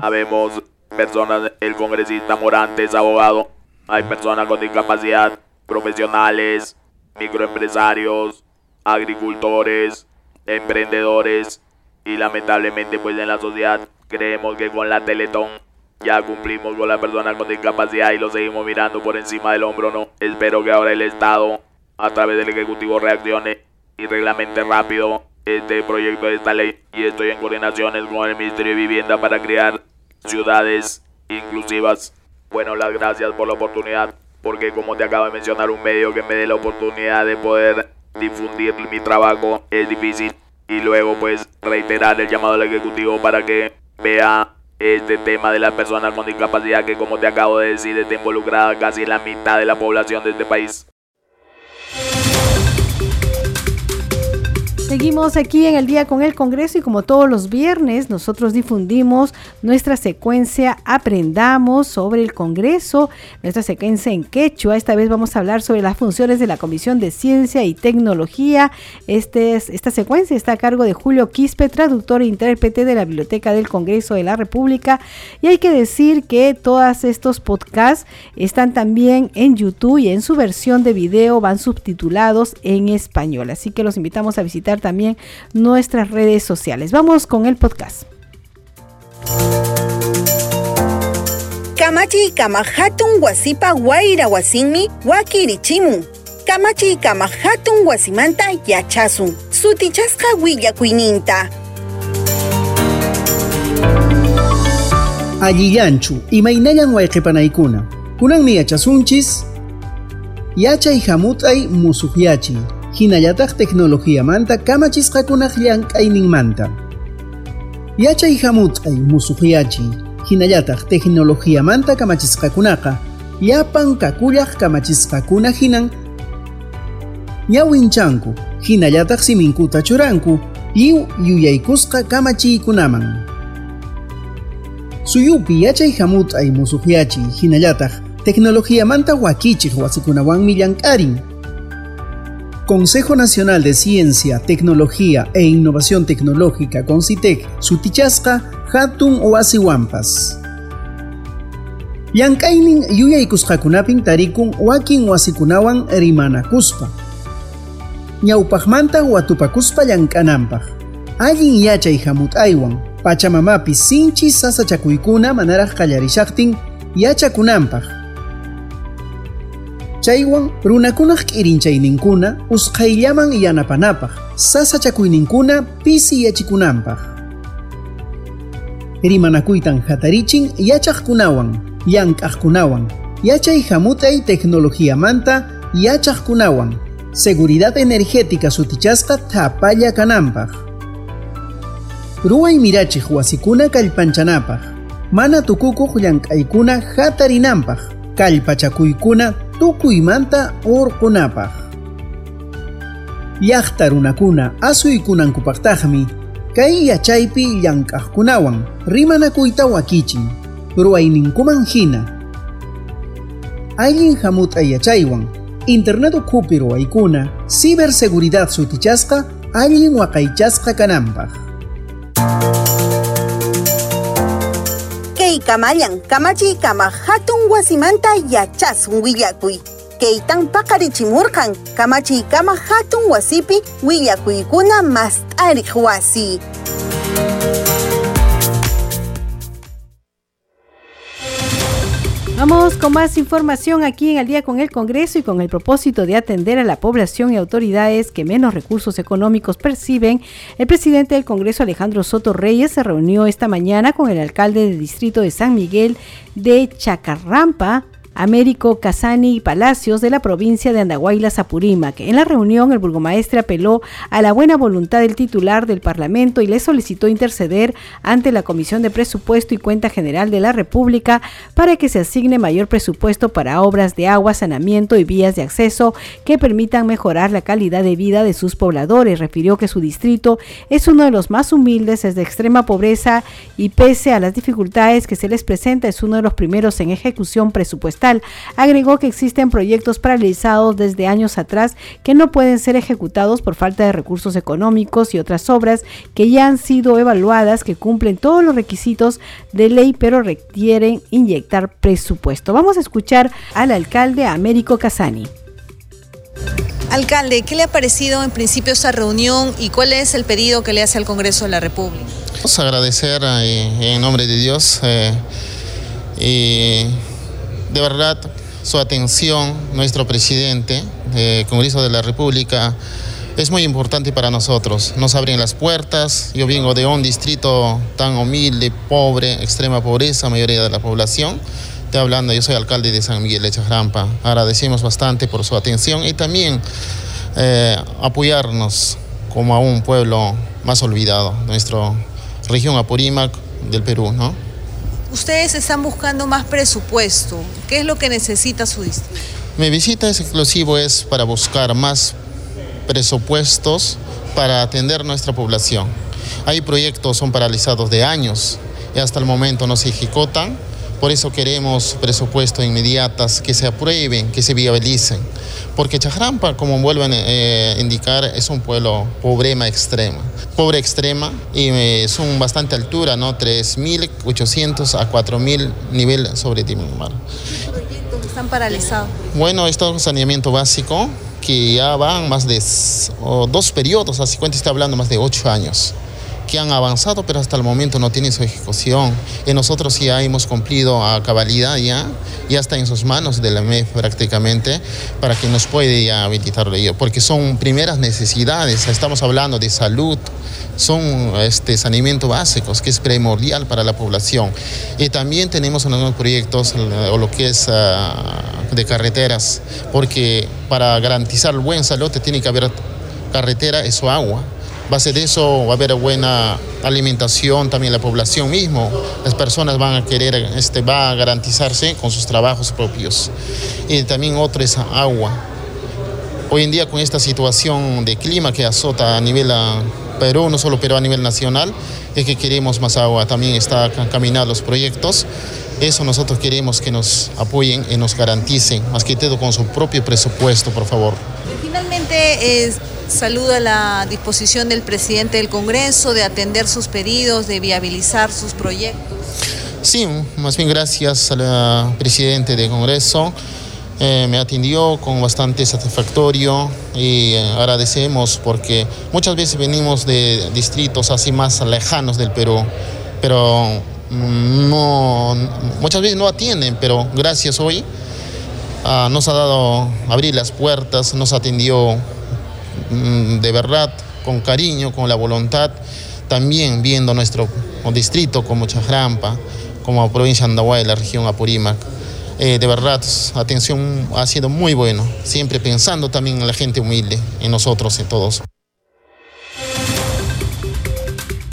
Habemos personas, el congresista Morantes, abogado. Hay personas con discapacidad, profesionales, microempresarios, agricultores, emprendedores y lamentablemente pues en la sociedad creemos que con la Teletón ya cumplimos con la persona con discapacidad y lo seguimos mirando por encima del hombro, ¿no? Espero que ahora el Estado, a través del Ejecutivo, reaccione y reglamente rápido este proyecto de esta ley. Y estoy en coordinaciones con el Ministerio de Vivienda para crear ciudades inclusivas. Bueno, las gracias por la oportunidad, porque como te acabo de mencionar, un medio que me dé la oportunidad de poder difundir mi trabajo es difícil. Y luego pues reiterar el llamado al Ejecutivo para que vea este tema de las personas con discapacidad que como te acabo de decir está involucrada casi la mitad de la población de este país. Seguimos aquí en el día con el Congreso y como todos los viernes nosotros difundimos nuestra secuencia Aprendamos sobre el Congreso, nuestra secuencia en quechua. Esta vez vamos a hablar sobre las funciones de la Comisión de Ciencia y Tecnología. Este es, esta secuencia está a cargo de Julio Quispe, traductor e intérprete de la Biblioteca del Congreso de la República. Y hay que decir que todos estos podcasts están también en YouTube y en su versión de video van subtitulados en español. Así que los invitamos a visitar también nuestras redes sociales. Vamos con el podcast. Kamachi kamahatun wasipa waira wasinmi wakirichimun. Kamachi kamahatun wasimanta yachasun. Sutichasqa willakuininta. Allillanchu, imaynayan wayqipanaykuna. Kunanmi yachasunchis, yachay hamut'ay musuqyachiy. Hinallataq tecnologiyamanta kamachisqakunaq llank'ayninmanta. Yachay hamut'ay musuqyachiy hinallataq tecnologiyamanta kamachisqakunaqa llapan kakullaq kamachisqakuna hinan ñawinchanku hinallataq siminkuta churanku lliw yuyaykusqa kamachiykunaman. Suyupi yachay hamut'ay musuqyachiy hinallataq tecnologiyamanta wakichiq wasikunawanmi llank'arin Consejo Nacional de Ciencia, Tecnología e Innovación Tecnológica, CONCITEC, Sutichasqa, Hatun Oasiwampas. Llank'aynin yuyaykusqakunapin tarikun wakin wasikunawan rimanakuspa. Ñawpaqmanta watupakuspa llank'ananpaq. Allin yachay hamut'aywan, Pachamamapi sinchi sasachakuykuna manaraq qallarishaqtin yachakunanpaq. Chaywan runakunaq k'irinchayninkuna usqhayllaman yanapanapaq, sasachakuyninkuna pisi yachikunanpaq. Rimanakuytan hatarichin yachaqkunawan, llank'aqkunawan, yachay hamut'ay tecnologiyamanta yachaqkunawan, seguridad energética sutichasqa thapalla kananpaq. Ruway mirachiq wasikuna kallpanchanapaq, mana tukukuq llank'aykuna hatarinanpaq, kallpachakuykuna tukuymanta urqunapaq. Llaqta runakuna asuykunankupaqtaqmi kay yachaypi llank'aqkunawan rimanakuyta wakichin ruwayninkuman hina. Allin hamut'a yachaywan internet ukhupi ruwaykuna ciberseguridad sutichasqa allin waqaychasqa kananpaq. Kamayan kamachi kama hatun wasimanta yachasun willakuy. Keitan pakarichimurqan kamachi kama hatun wasipi willakuykuna mas t'ariq wasi. Vamos con más información aquí en el día con el Congreso y con el propósito de atender a la población y autoridades que menos recursos económicos perciben. El presidente del Congreso, Alejandro Soto Reyes, se reunió esta mañana con el alcalde del distrito de San Miguel de Chacarrampa, Américo Casani Palacios de la provincia de Andahuaylas que En la reunión, el burgomaestre apeló a la buena voluntad del titular del Parlamento y le solicitó interceder ante la Comisión de Presupuesto y Cuenta General de la República para que se asigne mayor presupuesto para obras de agua, saneamiento y vías de acceso que permitan mejorar la calidad de vida de sus pobladores. Refirió que su distrito es uno de los más humildes, es de extrema pobreza y pese a las dificultades que se les presenta, es uno de los primeros en ejecución Agregó que existen proyectos paralizados desde años atrás que no pueden ser ejecutados por falta de recursos económicos y otras obras que ya han sido evaluadas, que cumplen todos los requisitos de ley, pero requieren inyectar presupuesto. Vamos a escuchar al alcalde Américo Casani. Alcalde, ¿qué le ha parecido en principio esta reunión y cuál es el pedido que le hace al Congreso de la República? Vamos a agradecer eh, en nombre de Dios eh, y de verdad su atención, nuestro presidente del Congreso de la República, es muy importante para nosotros. Nos abren las puertas. Yo vengo de un distrito tan humilde, pobre, extrema pobreza, mayoría de la población. Estoy hablando, yo soy alcalde de San Miguel de Chajrampa. Agradecemos bastante por su atención y también eh, apoyarnos como a un pueblo más olvidado, nuestra región Apurímac del Perú, ¿no? Ustedes están buscando más presupuesto. ¿Qué es lo que necesita su distrito? Mi visita es exclusivo es para buscar más presupuestos para atender nuestra población. Hay proyectos son paralizados de años y hasta el momento no se ejecutan. Por eso queremos presupuestos inmediatos que se aprueben, que se viabilicen. Porque Chajrampa, como vuelven a eh, indicar, es un pueblo pobrema extrema. Pobre extrema y eh, son bastante altura, ¿no? 3.800 a 4.000 nivel sobre el mar. ¿Qué proyectos están paralizados? Bueno, esto es saneamiento básico, que ya van más de dos periodos, así cuenta está hablando más de ocho años que han avanzado, pero hasta el momento no tienen su ejecución. Y nosotros ya hemos cumplido a cabalidad, ya, ya está en sus manos de la MEF prácticamente, para que nos pueda ya habilitarlo ello, porque son primeras necesidades, estamos hablando de salud, son este, saneamiento básicos, que es primordial para la población. Y también tenemos unos proyectos, o lo que es ah, de carreteras, porque para garantizar el buen salud tiene que haber carretera su agua base de eso va a haber buena alimentación también la población mismo. Las personas van a querer, este, va a garantizarse con sus trabajos propios. Y también otro es agua. Hoy en día con esta situación de clima que azota a nivel ah, Perú, no solo Perú, a nivel nacional, es que queremos más agua. También está caminando los proyectos. Eso nosotros queremos que nos apoyen y nos garanticen, más que todo con su propio presupuesto, por favor. Finalmente, es saluda la disposición del presidente del Congreso de atender sus pedidos, de viabilizar sus proyectos. Sí, más bien gracias al presidente del Congreso. Eh, me atendió con bastante satisfactorio y eh, agradecemos porque muchas veces venimos de distritos así más lejanos del Perú, pero mm, no, muchas veces no atienden, pero gracias hoy ah, nos ha dado abrir las puertas, nos atendió de verdad, con cariño, con la voluntad, también viendo nuestro distrito como Chajrampa, como provincia de Andahuay, la región Apurímac. Eh, de verdad, atención ha sido muy bueno, siempre pensando también en la gente humilde, en nosotros, en todos.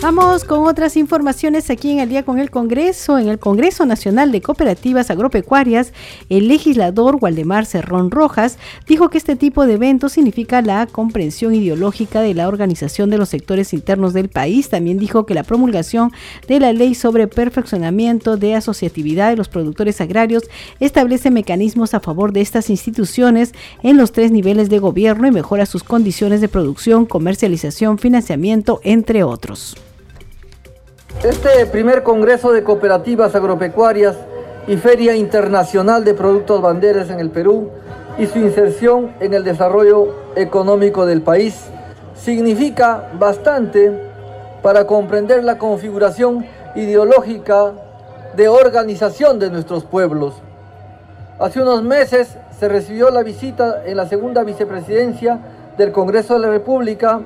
Vamos con otras informaciones aquí en el día con el Congreso. En el Congreso Nacional de Cooperativas Agropecuarias, el legislador Waldemar Cerrón Rojas dijo que este tipo de eventos significa la comprensión ideológica de la organización de los sectores internos del país. También dijo que la promulgación de la ley sobre perfeccionamiento de asociatividad de los productores agrarios establece mecanismos a favor de estas instituciones en los tres niveles de gobierno y mejora sus condiciones de producción, comercialización, financiamiento, entre otros. Este primer Congreso de Cooperativas Agropecuarias y Feria Internacional de Productos Banderas en el Perú y su inserción en el desarrollo económico del país significa bastante para comprender la configuración ideológica de organización de nuestros pueblos. Hace unos meses se recibió la visita en la segunda vicepresidencia del Congreso de la República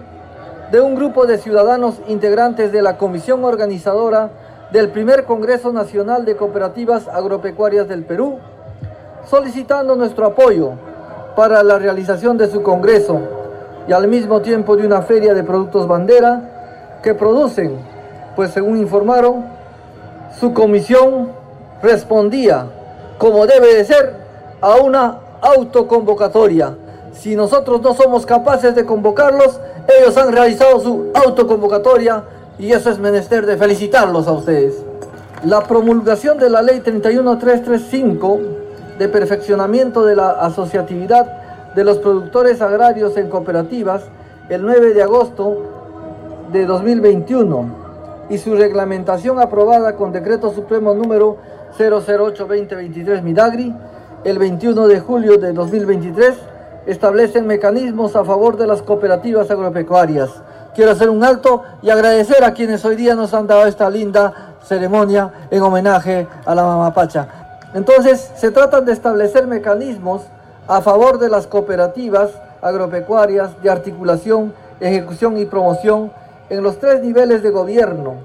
de un grupo de ciudadanos integrantes de la comisión organizadora del primer Congreso Nacional de Cooperativas Agropecuarias del Perú, solicitando nuestro apoyo para la realización de su Congreso y al mismo tiempo de una feria de productos bandera que producen, pues según informaron, su comisión respondía, como debe de ser, a una autoconvocatoria. Si nosotros no somos capaces de convocarlos, ellos han realizado su autoconvocatoria y eso es menester de felicitarlos a ustedes. La promulgación de la ley 31335 de perfeccionamiento de la asociatividad de los productores agrarios en cooperativas el 9 de agosto de 2021 y su reglamentación aprobada con decreto supremo número 008-2023 Midagri el 21 de julio de 2023 establecen mecanismos a favor de las cooperativas agropecuarias. Quiero hacer un alto y agradecer a quienes hoy día nos han dado esta linda ceremonia en homenaje a la mamapacha. Entonces, se tratan de establecer mecanismos a favor de las cooperativas agropecuarias de articulación, ejecución y promoción en los tres niveles de gobierno,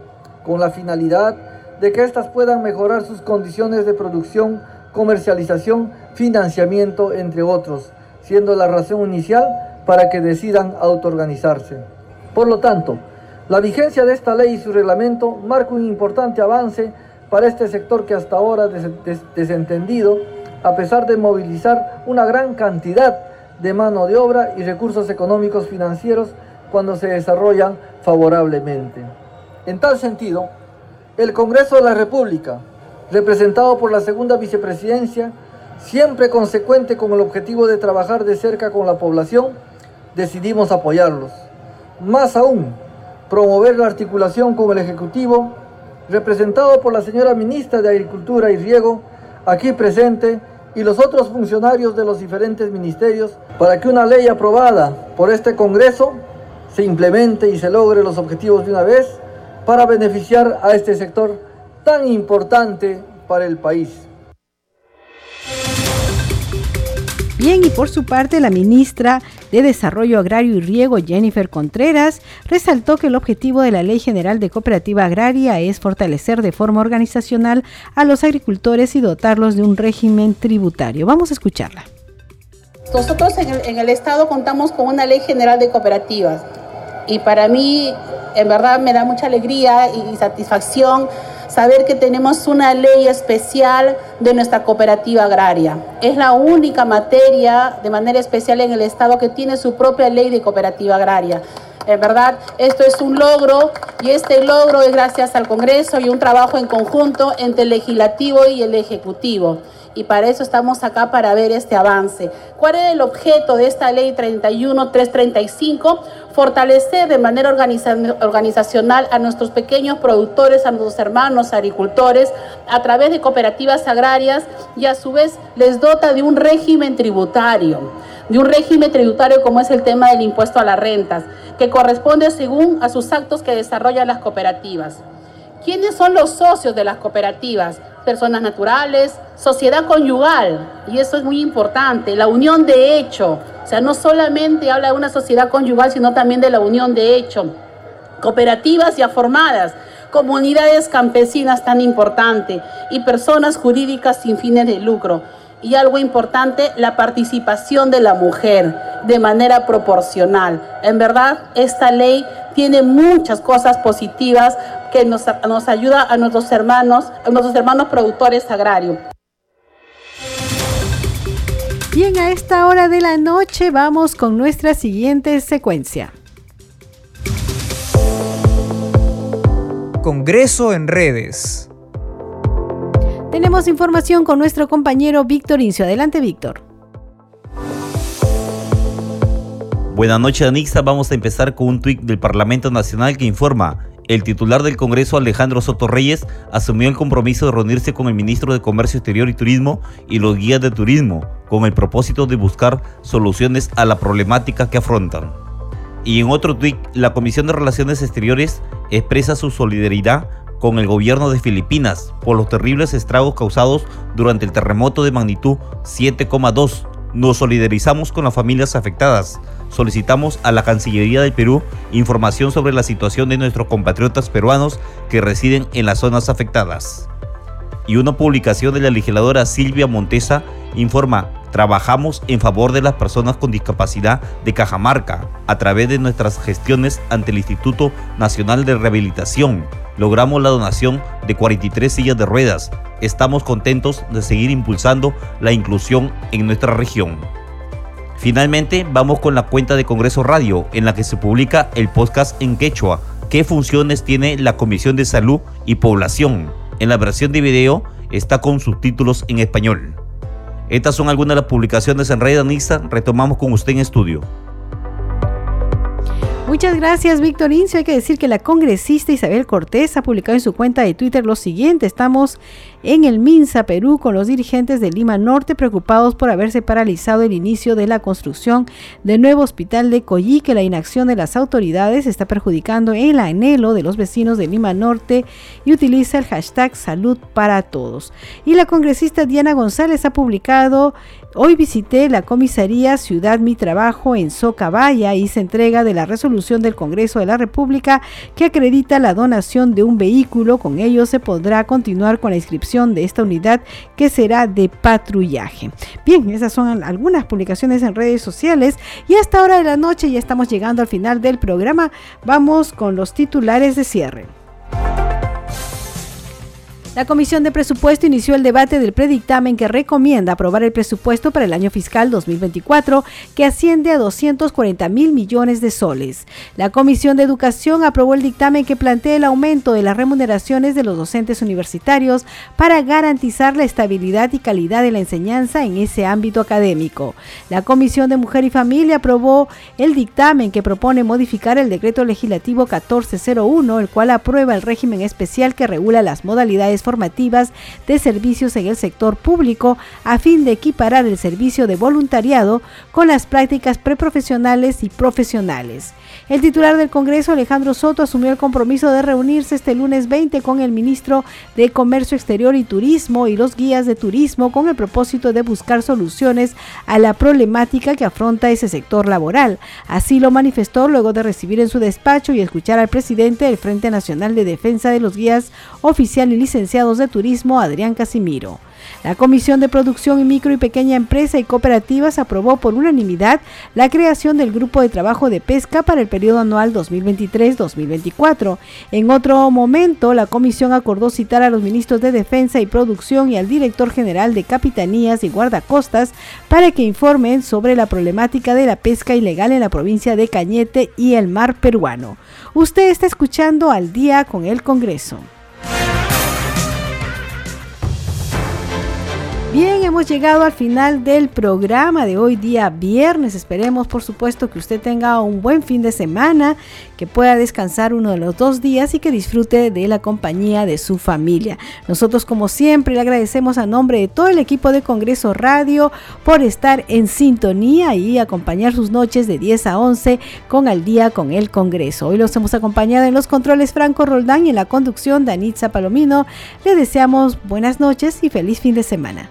con la finalidad de que éstas puedan mejorar sus condiciones de producción, comercialización, financiamiento, entre otros, siendo la razón inicial para que decidan autoorganizarse. Por lo tanto, la vigencia de esta ley y su reglamento marca un importante avance para este sector que hasta ahora desentendido, a pesar de movilizar una gran cantidad de mano de obra y recursos económicos financieros cuando se desarrollan favorablemente. En tal sentido, el Congreso de la República, representado por la segunda vicepresidencia, siempre consecuente con el objetivo de trabajar de cerca con la población, decidimos apoyarlos. Más aún, promover la articulación con el Ejecutivo, representado por la señora Ministra de Agricultura y Riego, aquí presente, y los otros funcionarios de los diferentes ministerios, para que una ley aprobada por este Congreso se implemente y se logre los objetivos de una vez para beneficiar a este sector tan importante para el país. Bien, y por su parte, la ministra de Desarrollo Agrario y Riego, Jennifer Contreras, resaltó que el objetivo de la Ley General de Cooperativa Agraria es fortalecer de forma organizacional a los agricultores y dotarlos de un régimen tributario. Vamos a escucharla. Nosotros en el, en el Estado contamos con una Ley General de Cooperativas y para mí, en verdad, me da mucha alegría y satisfacción saber que tenemos una ley especial de nuestra cooperativa agraria. Es la única materia de manera especial en el Estado que tiene su propia ley de cooperativa agraria. En verdad, esto es un logro y este logro es gracias al Congreso y un trabajo en conjunto entre el legislativo y el ejecutivo y para eso estamos acá para ver este avance. ¿Cuál es el objeto de esta ley 31335? Fortalecer de manera organizacional a nuestros pequeños productores, a nuestros hermanos agricultores, a través de cooperativas agrarias y a su vez les dota de un régimen tributario, de un régimen tributario como es el tema del impuesto a las rentas, que corresponde según a sus actos que desarrollan las cooperativas. ¿Quiénes son los socios de las cooperativas? personas naturales, sociedad conyugal, y eso es muy importante, la unión de hecho, o sea, no solamente habla de una sociedad conyugal, sino también de la unión de hecho, cooperativas ya formadas, comunidades campesinas tan importante y personas jurídicas sin fines de lucro. Y algo importante, la participación de la mujer de manera proporcional. En verdad, esta ley tiene muchas cosas positivas que nos, nos ayuda a nuestros hermanos, a nuestros hermanos productores agrarios. Bien, a esta hora de la noche vamos con nuestra siguiente secuencia. Congreso en redes. Tenemos información con nuestro compañero Víctor Incio. Adelante, Víctor. Buenas noches, Anixa. Vamos a empezar con un tuit del Parlamento Nacional que informa. El titular del Congreso, Alejandro Soto Reyes, asumió el compromiso de reunirse con el ministro de Comercio Exterior y Turismo y los guías de turismo, con el propósito de buscar soluciones a la problemática que afrontan. Y en otro tuit, la Comisión de Relaciones Exteriores expresa su solidaridad con el gobierno de Filipinas por los terribles estragos causados durante el terremoto de magnitud 7,2. Nos solidarizamos con las familias afectadas solicitamos a la Cancillería del Perú información sobre la situación de nuestros compatriotas peruanos que residen en las zonas afectadas. Y una publicación de la legisladora Silvia Montesa informa, trabajamos en favor de las personas con discapacidad de Cajamarca a través de nuestras gestiones ante el Instituto Nacional de Rehabilitación. Logramos la donación de 43 sillas de ruedas. Estamos contentos de seguir impulsando la inclusión en nuestra región. Finalmente, vamos con la cuenta de Congreso Radio, en la que se publica el podcast en quechua. ¿Qué funciones tiene la Comisión de Salud y Población? En la versión de video está con subtítulos en español. Estas son algunas de las publicaciones en Red Anista. Retomamos con usted en estudio. Muchas gracias, Víctor Incio. Hay que decir que la congresista Isabel Cortés ha publicado en su cuenta de Twitter lo siguiente. Estamos en el Minsa, Perú, con los dirigentes de Lima Norte preocupados por haberse paralizado el inicio de la construcción del nuevo hospital de Coyí, que la inacción de las autoridades está perjudicando el anhelo de los vecinos de Lima Norte y utiliza el hashtag salud para todos. Y la congresista Diana González ha publicado Hoy visité la comisaría Ciudad Mi Trabajo en Socabaya y se entrega de la resolución del Congreso de la República que acredita la donación de un vehículo. Con ello se podrá continuar con la inscripción de esta unidad que será de patrullaje. Bien, esas son algunas publicaciones en redes sociales y hasta hora de la noche ya estamos llegando al final del programa. Vamos con los titulares de cierre. La Comisión de Presupuesto inició el debate del predictamen que recomienda aprobar el presupuesto para el año fiscal 2024, que asciende a 240 mil millones de soles. La Comisión de Educación aprobó el dictamen que plantea el aumento de las remuneraciones de los docentes universitarios para garantizar la estabilidad y calidad de la enseñanza en ese ámbito académico. La Comisión de Mujer y Familia aprobó el dictamen que propone modificar el decreto legislativo 1401, el cual aprueba el régimen especial que regula las modalidades formativas de servicios en el sector público a fin de equiparar el servicio de voluntariado con las prácticas preprofesionales y profesionales. El titular del Congreso, Alejandro Soto, asumió el compromiso de reunirse este lunes 20 con el ministro de Comercio Exterior y Turismo y los guías de turismo con el propósito de buscar soluciones a la problemática que afronta ese sector laboral. Así lo manifestó luego de recibir en su despacho y escuchar al presidente del Frente Nacional de Defensa de los Guías Oficial y De Turismo, Adrián Casimiro. La Comisión de Producción y Micro y Pequeña Empresa y Cooperativas aprobó por unanimidad la creación del Grupo de Trabajo de Pesca para el periodo anual 2023-2024. En otro momento, la Comisión acordó citar a los ministros de Defensa y Producción y al director general de Capitanías y Guardacostas para que informen sobre la problemática de la pesca ilegal en la provincia de Cañete y el mar peruano. Usted está escuchando al día con el Congreso. Bien, hemos llegado al final del programa de hoy día viernes. Esperemos, por supuesto, que usted tenga un buen fin de semana, que pueda descansar uno de los dos días y que disfrute de la compañía de su familia. Nosotros, como siempre, le agradecemos a nombre de todo el equipo de Congreso Radio por estar en sintonía y acompañar sus noches de 10 a 11 con Al Día con el Congreso. Hoy los hemos acompañado en los controles Franco Roldán y en la conducción Danitza Palomino. Le deseamos buenas noches y feliz fin de semana.